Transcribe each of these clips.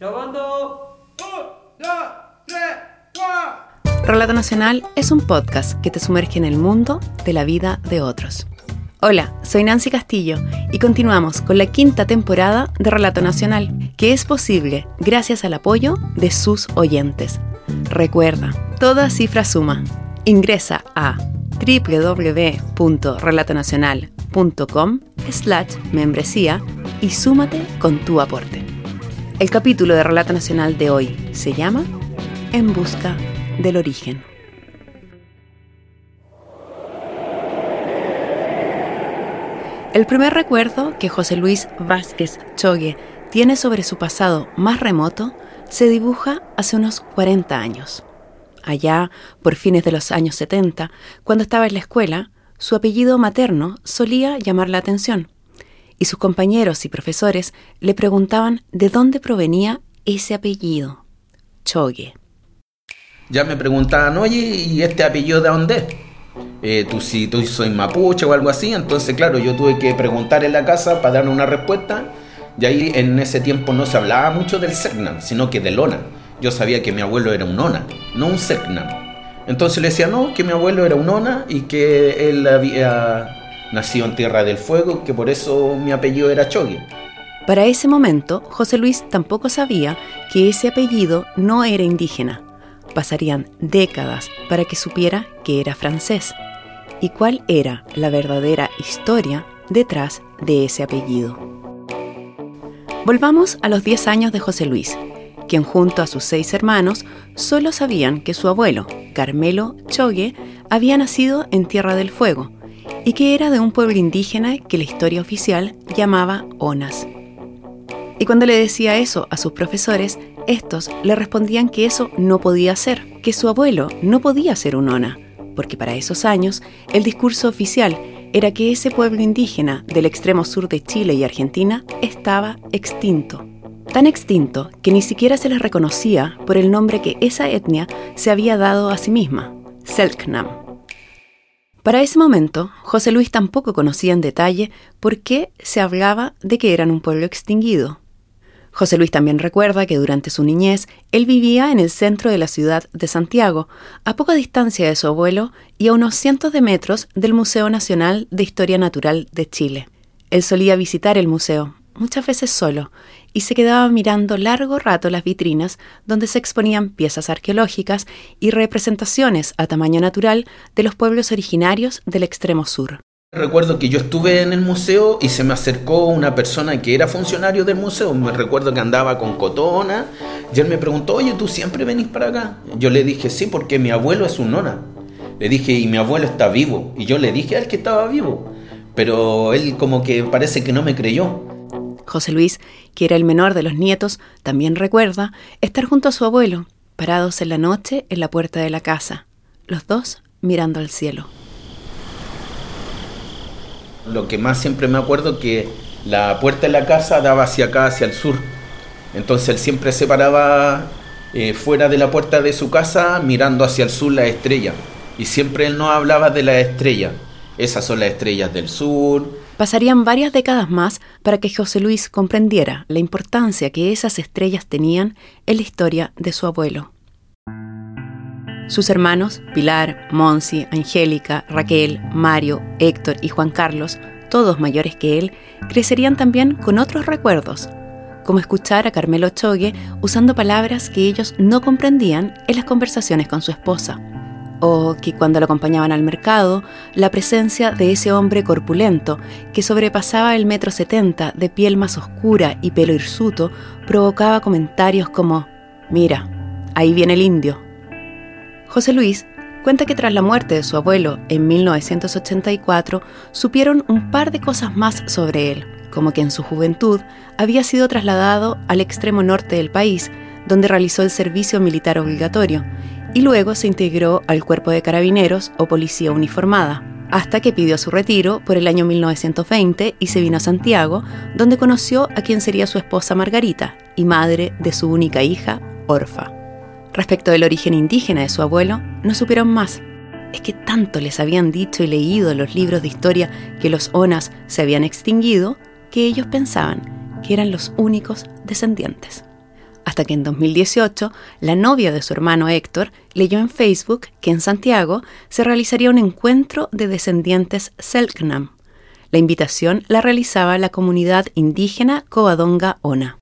Grabando. Un, dos, tres, cuatro. Relato Nacional es un podcast que te sumerge en el mundo de la vida de otros. Hola, soy Nancy Castillo y continuamos con la quinta temporada de Relato Nacional, que es posible gracias al apoyo de sus oyentes. Recuerda, toda cifra suma. Ingresa a www.relatonacional.com slash membresía y súmate con tu aporte. El capítulo de Relato Nacional de hoy se llama En busca del origen. El primer recuerdo que José Luis Vázquez Chogue tiene sobre su pasado más remoto se dibuja hace unos 40 años. Allá, por fines de los años 70, cuando estaba en la escuela, su apellido materno solía llamar la atención, y sus compañeros y profesores le preguntaban de dónde provenía ese apellido, Chogue. Ya me preguntaban, oye, ¿y este apellido de dónde es? Eh, tú si tú soy mapuche o algo así, entonces claro, yo tuve que preguntar en la casa para dar una respuesta, y ahí en ese tiempo no se hablaba mucho del Sernan, sino que del Ona. Yo sabía que mi abuelo era un Ona, no un Sernan. Entonces le decía, no, que mi abuelo era un Ona y que él había nacido en Tierra del Fuego, que por eso mi apellido era Chogue. Para ese momento, José Luis tampoco sabía que ese apellido no era indígena. Pasarían décadas para que supiera que era francés y cuál era la verdadera historia detrás de ese apellido. Volvamos a los 10 años de José Luis, quien junto a sus seis hermanos solo sabían que su abuelo, Carmelo Chogue, había nacido en Tierra del Fuego y que era de un pueblo indígena que la historia oficial llamaba Onas. Y cuando le decía eso a sus profesores, estos le respondían que eso no podía ser, que su abuelo no podía ser un Ona, porque para esos años el discurso oficial era que ese pueblo indígena del extremo sur de Chile y Argentina estaba extinto. Tan extinto que ni siquiera se les reconocía por el nombre que esa etnia se había dado a sí misma, Selknam. Para ese momento, José Luis tampoco conocía en detalle por qué se hablaba de que eran un pueblo extinguido. José Luis también recuerda que durante su niñez él vivía en el centro de la ciudad de Santiago, a poca distancia de su abuelo y a unos cientos de metros del Museo Nacional de Historia Natural de Chile. Él solía visitar el museo, muchas veces solo, y se quedaba mirando largo rato las vitrinas donde se exponían piezas arqueológicas y representaciones a tamaño natural de los pueblos originarios del extremo sur. Recuerdo que yo estuve en el museo y se me acercó una persona que era funcionario del museo. Me recuerdo que andaba con cotona y él me preguntó, oye, ¿tú siempre venís para acá? Yo le dije, sí, porque mi abuelo es un nona. Le dije, y mi abuelo está vivo. Y yo le dije a él que estaba vivo. Pero él como que parece que no me creyó. José Luis, que era el menor de los nietos, también recuerda estar junto a su abuelo, parados en la noche en la puerta de la casa, los dos mirando al cielo. Lo que más siempre me acuerdo que la puerta de la casa daba hacia acá, hacia el sur. Entonces él siempre se paraba eh, fuera de la puerta de su casa mirando hacia el sur la estrella. Y siempre él nos hablaba de la estrella. Esas son las estrellas del sur. Pasarían varias décadas más para que José Luis comprendiera la importancia que esas estrellas tenían en la historia de su abuelo. Sus hermanos, Pilar, Monsi, Angélica, Raquel, Mario, Héctor y Juan Carlos, todos mayores que él, crecerían también con otros recuerdos, como escuchar a Carmelo Chogue usando palabras que ellos no comprendían en las conversaciones con su esposa, o que cuando lo acompañaban al mercado, la presencia de ese hombre corpulento que sobrepasaba el metro setenta de piel más oscura y pelo hirsuto provocaba comentarios como, mira, ahí viene el indio, José Luis cuenta que tras la muerte de su abuelo en 1984 supieron un par de cosas más sobre él, como que en su juventud había sido trasladado al extremo norte del país, donde realizó el servicio militar obligatorio, y luego se integró al cuerpo de carabineros o policía uniformada, hasta que pidió su retiro por el año 1920 y se vino a Santiago, donde conoció a quien sería su esposa Margarita y madre de su única hija, Orfa. Respecto del origen indígena de su abuelo, no supieron más. Es que tanto les habían dicho y leído los libros de historia que los Onas se habían extinguido, que ellos pensaban que eran los únicos descendientes. Hasta que en 2018 la novia de su hermano Héctor leyó en Facebook que en Santiago se realizaría un encuentro de descendientes Selknam. La invitación la realizaba la comunidad indígena Covadonga Ona.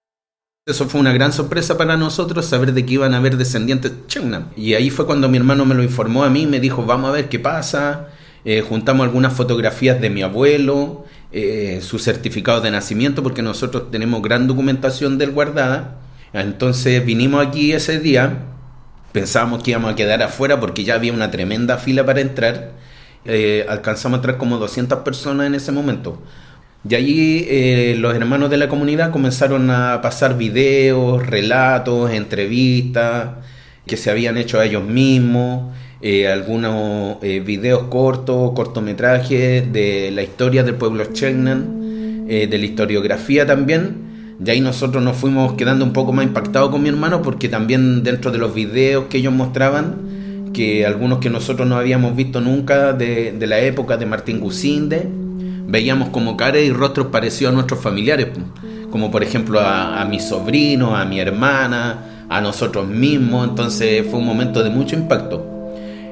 Eso fue una gran sorpresa para nosotros saber de que iban a haber descendientes Selknam. Y ahí fue cuando mi hermano me lo informó a mí, me dijo, vamos a ver qué pasa. Eh, juntamos algunas fotografías de mi abuelo, eh, su certificado de nacimiento, porque nosotros tenemos gran documentación del guardada. Entonces vinimos aquí ese día, pensábamos que íbamos a quedar afuera porque ya había una tremenda fila para entrar. Eh, alcanzamos a entrar como 200 personas en ese momento. Y allí eh, los hermanos de la comunidad comenzaron a pasar videos, relatos, entrevistas que se habían hecho a ellos mismos, eh, algunos eh, videos cortos, cortometrajes de la historia del pueblo Chegnan, de la historiografía también. Y ahí nosotros nos fuimos quedando un poco más impactados con mi hermano porque también dentro de los videos que ellos mostraban, que algunos que nosotros no habíamos visto nunca de, la época de Martín Gusinde, veíamos como caras y rostros parecidos a nuestros familiares, como por ejemplo a, mi sobrino, a mi hermana, a nosotros mismos, entonces fue un momento de mucho impacto.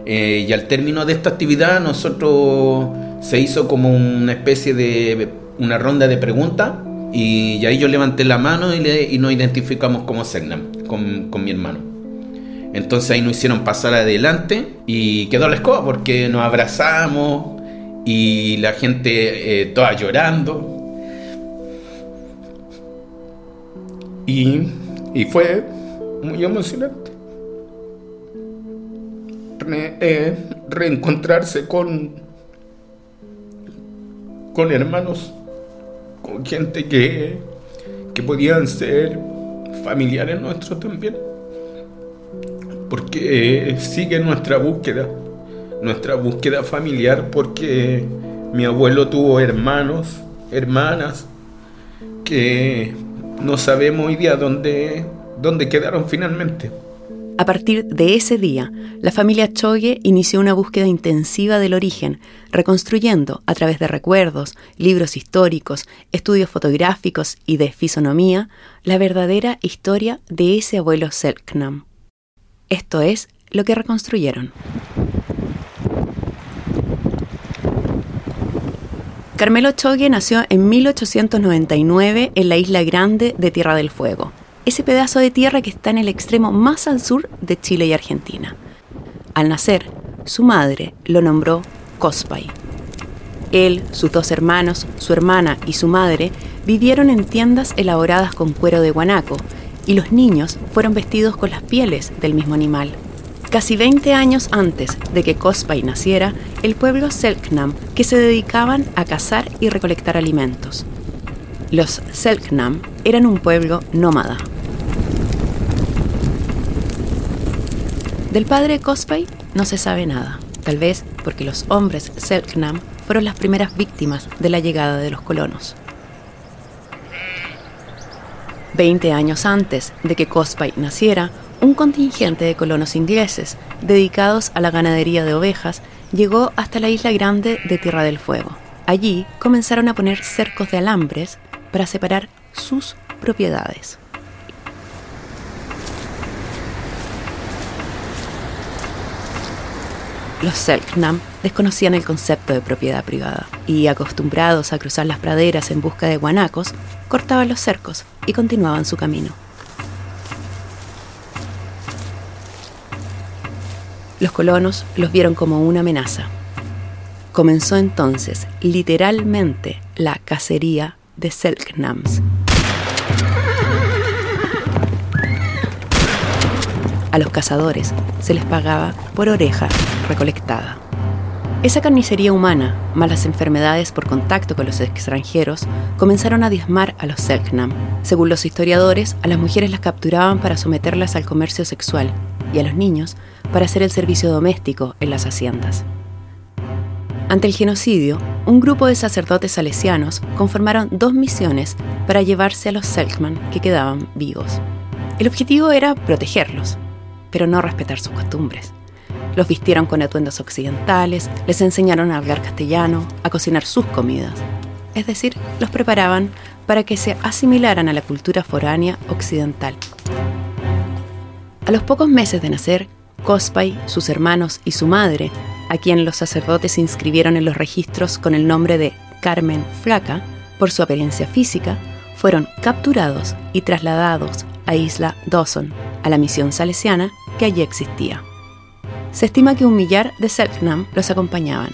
Eh, y al término de esta actividad nosotros se hizo como una especie de una ronda de preguntas y, ahí yo levanté la mano y, le, y nos identificamos como Segnam, con, con mi hermano. Entonces ahí nos hicieron pasar adelante y quedó la escoba porque nos abrazamos, y la gente eh, toda llorando. Y, fue muy emocionante eh, reencontrarse con, con hermanos, con gente que, que podían ser familiares nuestros también, porque eh, sigue nuestra búsqueda nuestra búsqueda familiar porque mi abuelo tuvo hermanos, hermanas, que no sabemos hoy día dónde, dónde quedaron finalmente. A partir de ese día, la familia Chogue inició una búsqueda intensiva del origen, reconstruyendo, a través de recuerdos, libros históricos, estudios fotográficos y de fisonomía, la verdadera historia de ese abuelo Selknam. Esto es lo que reconstruyeron. Carmelo Chogue nació en 1899 en la isla grande de Tierra del Fuego, ese pedazo de tierra que está en el extremo más al sur de Chile y Argentina. Al nacer, su madre lo nombró Cospay. Él, sus dos hermanos, su hermana y su madre vivieron en tiendas elaboradas con cuero de guanaco, y los niños fueron vestidos con las pieles del mismo animal. Casi 20 años antes de que Cospay naciera, el pueblo Selknam, que se dedicaban a cazar y recolectar alimentos. Los Selknam eran un pueblo nómada. Del padre Cospay no se sabe nada, tal vez porque los hombres Selknam fueron las primeras víctimas de la llegada de los colonos. Veinte años antes de que Cospay naciera, un contingente de colonos ingleses dedicados a la ganadería de ovejas llegó hasta la isla grande de Tierra del Fuego. Allí comenzaron a poner cercos de alambres para separar sus propiedades. Los Selknam desconocían el concepto de propiedad privada y, acostumbrados a cruzar las praderas en busca de guanacos, cortaban los cercos y continuaban su camino. Los colonos los vieron como una amenaza. Comenzó entonces, literalmente, la cacería de Selknams. A los cazadores se les pagaba por oreja recolectada. Esa carnicería humana, malas enfermedades por contacto con los extranjeros, comenzaron a diezmar a los Selknam. Según los historiadores, a las mujeres las capturaban para someterlas al comercio sexual y a los niños para hacer el servicio doméstico en las haciendas. Ante el genocidio, un grupo de sacerdotes salesianos conformaron dos misiones para llevarse a los Selkman que quedaban vivos. El objetivo era protegerlos, pero no respetar sus costumbres. Los vistieron con atuendos occidentales, les enseñaron a hablar castellano, a cocinar sus comidas. Es decir, los preparaban para que se asimilaran a la cultura foránea occidental. A los pocos meses de nacer, Cospay, sus hermanos y su madre, a quien los sacerdotes inscribieron en los registros con el nombre de Carmen Flaca, por su apariencia física, fueron capturados y trasladados a Isla Dawson, a la misión salesiana que allí existía. Se estima que un millar de Selknam los acompañaban.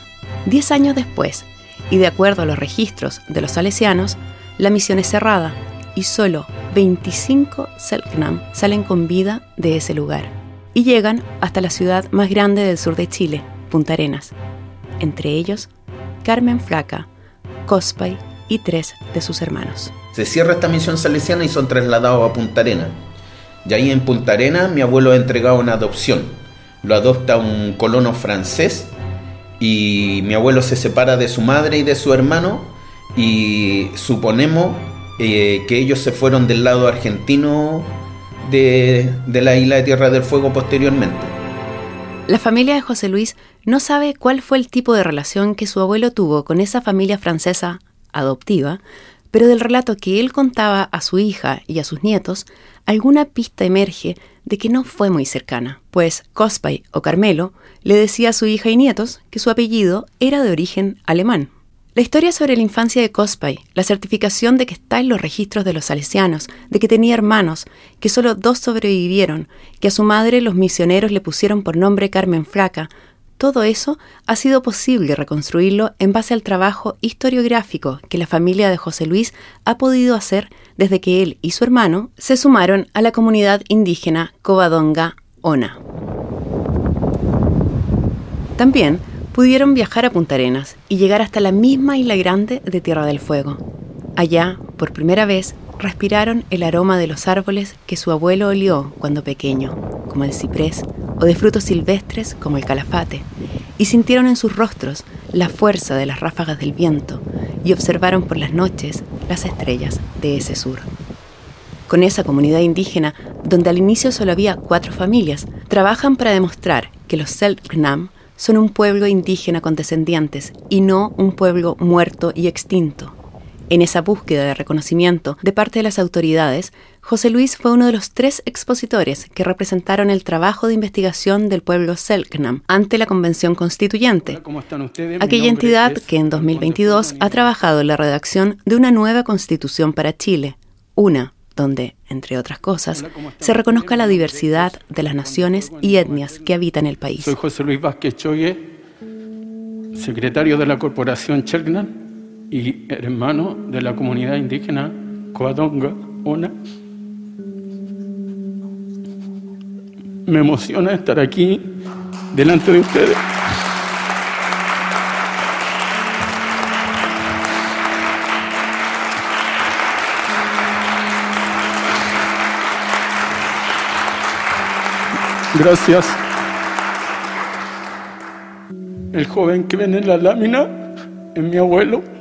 Diez años después, y de acuerdo a los registros de los salesianos, la misión es cerrada y solo 25 Selknam salen con vida de ese lugar y llegan hasta la ciudad más grande del sur de Chile, Punta Arenas. Entre ellos, Carmen Flaca, Cospay y tres de sus hermanos. Se cierra esta misión salesiana y son trasladados a Punta Arenas. Y ahí en Punta Arenas mi abuelo ha entregado una adopción. Lo adopta un colono francés y mi abuelo se separa de su madre y de su hermano y suponemos eh, que ellos se fueron del lado argentino de la isla de Tierra del Fuego posteriormente. La familia de José Luis no sabe cuál fue el tipo de relación que su abuelo tuvo con esa familia francesa adoptiva, pero del relato que él contaba a su hija y a sus nietos, alguna pista emerge de que no fue muy cercana, pues Cospay o Carmelo le decía a su hija y nietos que su apellido era de origen alemán. La historia sobre la infancia de Cospay, la certificación de que está en los registros de los salesianos, de que tenía hermanos, que solo dos sobrevivieron, que a su madre los misioneros le pusieron por nombre Carmen Flaca, todo eso ha sido posible reconstruirlo en base al trabajo historiográfico que la familia de José Luis ha podido hacer desde que él y su hermano se sumaron a la comunidad indígena Covadonga Ona. También pudieron viajar a Punta Arenas y llegar hasta la misma isla grande de Tierra del Fuego. Allá, por primera vez, respiraron el aroma de los árboles que su abuelo olió cuando pequeño, como el ciprés, o de frutos silvestres como el calafate, y sintieron en sus rostros la fuerza de las ráfagas del viento y observaron por las noches las estrellas de ese sur. Con esa comunidad indígena, donde al inicio solo había cuatro familias, trabajan para demostrar que los Selknam son un pueblo indígena con descendientes y no un pueblo muerto y extinto. En esa búsqueda de reconocimiento de parte de las autoridades, José Luis fue uno de los tres expositores que representaron el trabajo de investigación del pueblo Selknam ante la Convención Constituyente, aquella entidad que en 2022 ha trabajado en la redacción de una nueva constitución para Chile, una donde, entre otras cosas, se reconozca la diversidad de las naciones y etnias que habitan el país. Soy José Luis Vázquez Choye, secretario de la Corporación Chelknan y hermano de la comunidad indígena Coadonga, Ona. Me emociona estar aquí delante de ustedes. Gracias. El joven que ven en la lámina es mi abuelo.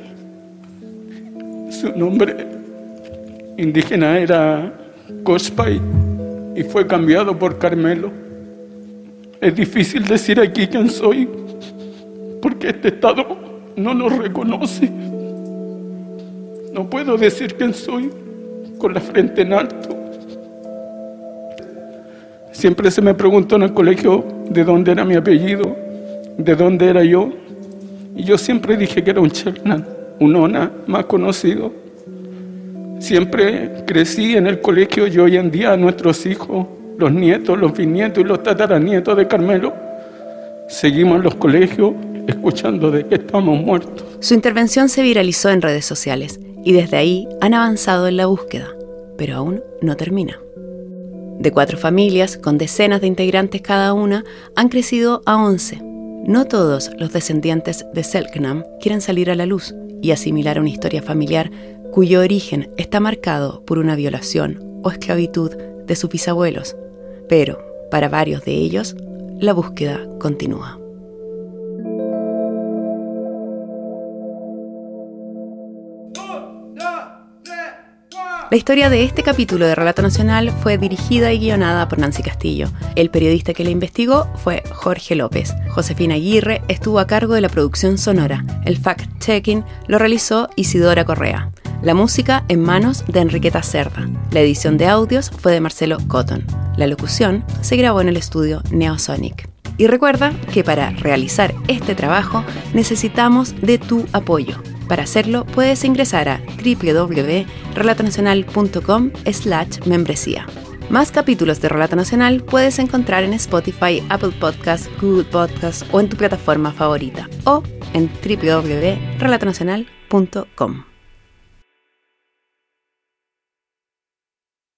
Su nombre indígena era Cospay y fue cambiado por Carmelo. Es difícil decir aquí quién soy porque este Estado no nos reconoce. No puedo decir quién soy con la frente en alto. Siempre se me preguntó en el colegio de dónde era mi apellido, de dónde era yo. Y yo siempre dije que era un Chernan, un Ona más conocido. Siempre crecí en el colegio y hoy en día nuestros hijos, los nietos, los bisnietos y los tataranietos de Carmelo, seguimos en los colegios escuchando de que estamos muertos. Su intervención se viralizó en redes sociales y desde ahí han avanzado en la búsqueda, pero aún no termina de cuatro familias, con decenas de integrantes cada una, han crecido a once. No todos los descendientes de Selknam quieren salir a la luz y asimilar una historia familiar cuyo origen está marcado por una violación o esclavitud de sus bisabuelos. Pero, para varios de ellos, la búsqueda continúa. La historia de este capítulo de Relato Nacional fue dirigida y guionada por Nancy Castillo. El periodista que la investigó fue Jorge López. Josefina Aguirre estuvo a cargo de la producción sonora. El fact-checking lo realizó Isidora Correa. La música en manos de Enriqueta Cerda. La edición de audios fue de Marcelo Cotton. La locución se grabó en el estudio Neosonic. Y recuerda que para realizar este trabajo necesitamos de tu apoyo. Para hacerlo puedes ingresar a www.relatonacional.com slash membresía. Más capítulos de Relato Nacional puedes encontrar en Spotify, Apple Podcasts, Google Podcasts o en tu plataforma favorita o en www.relatonacional.com.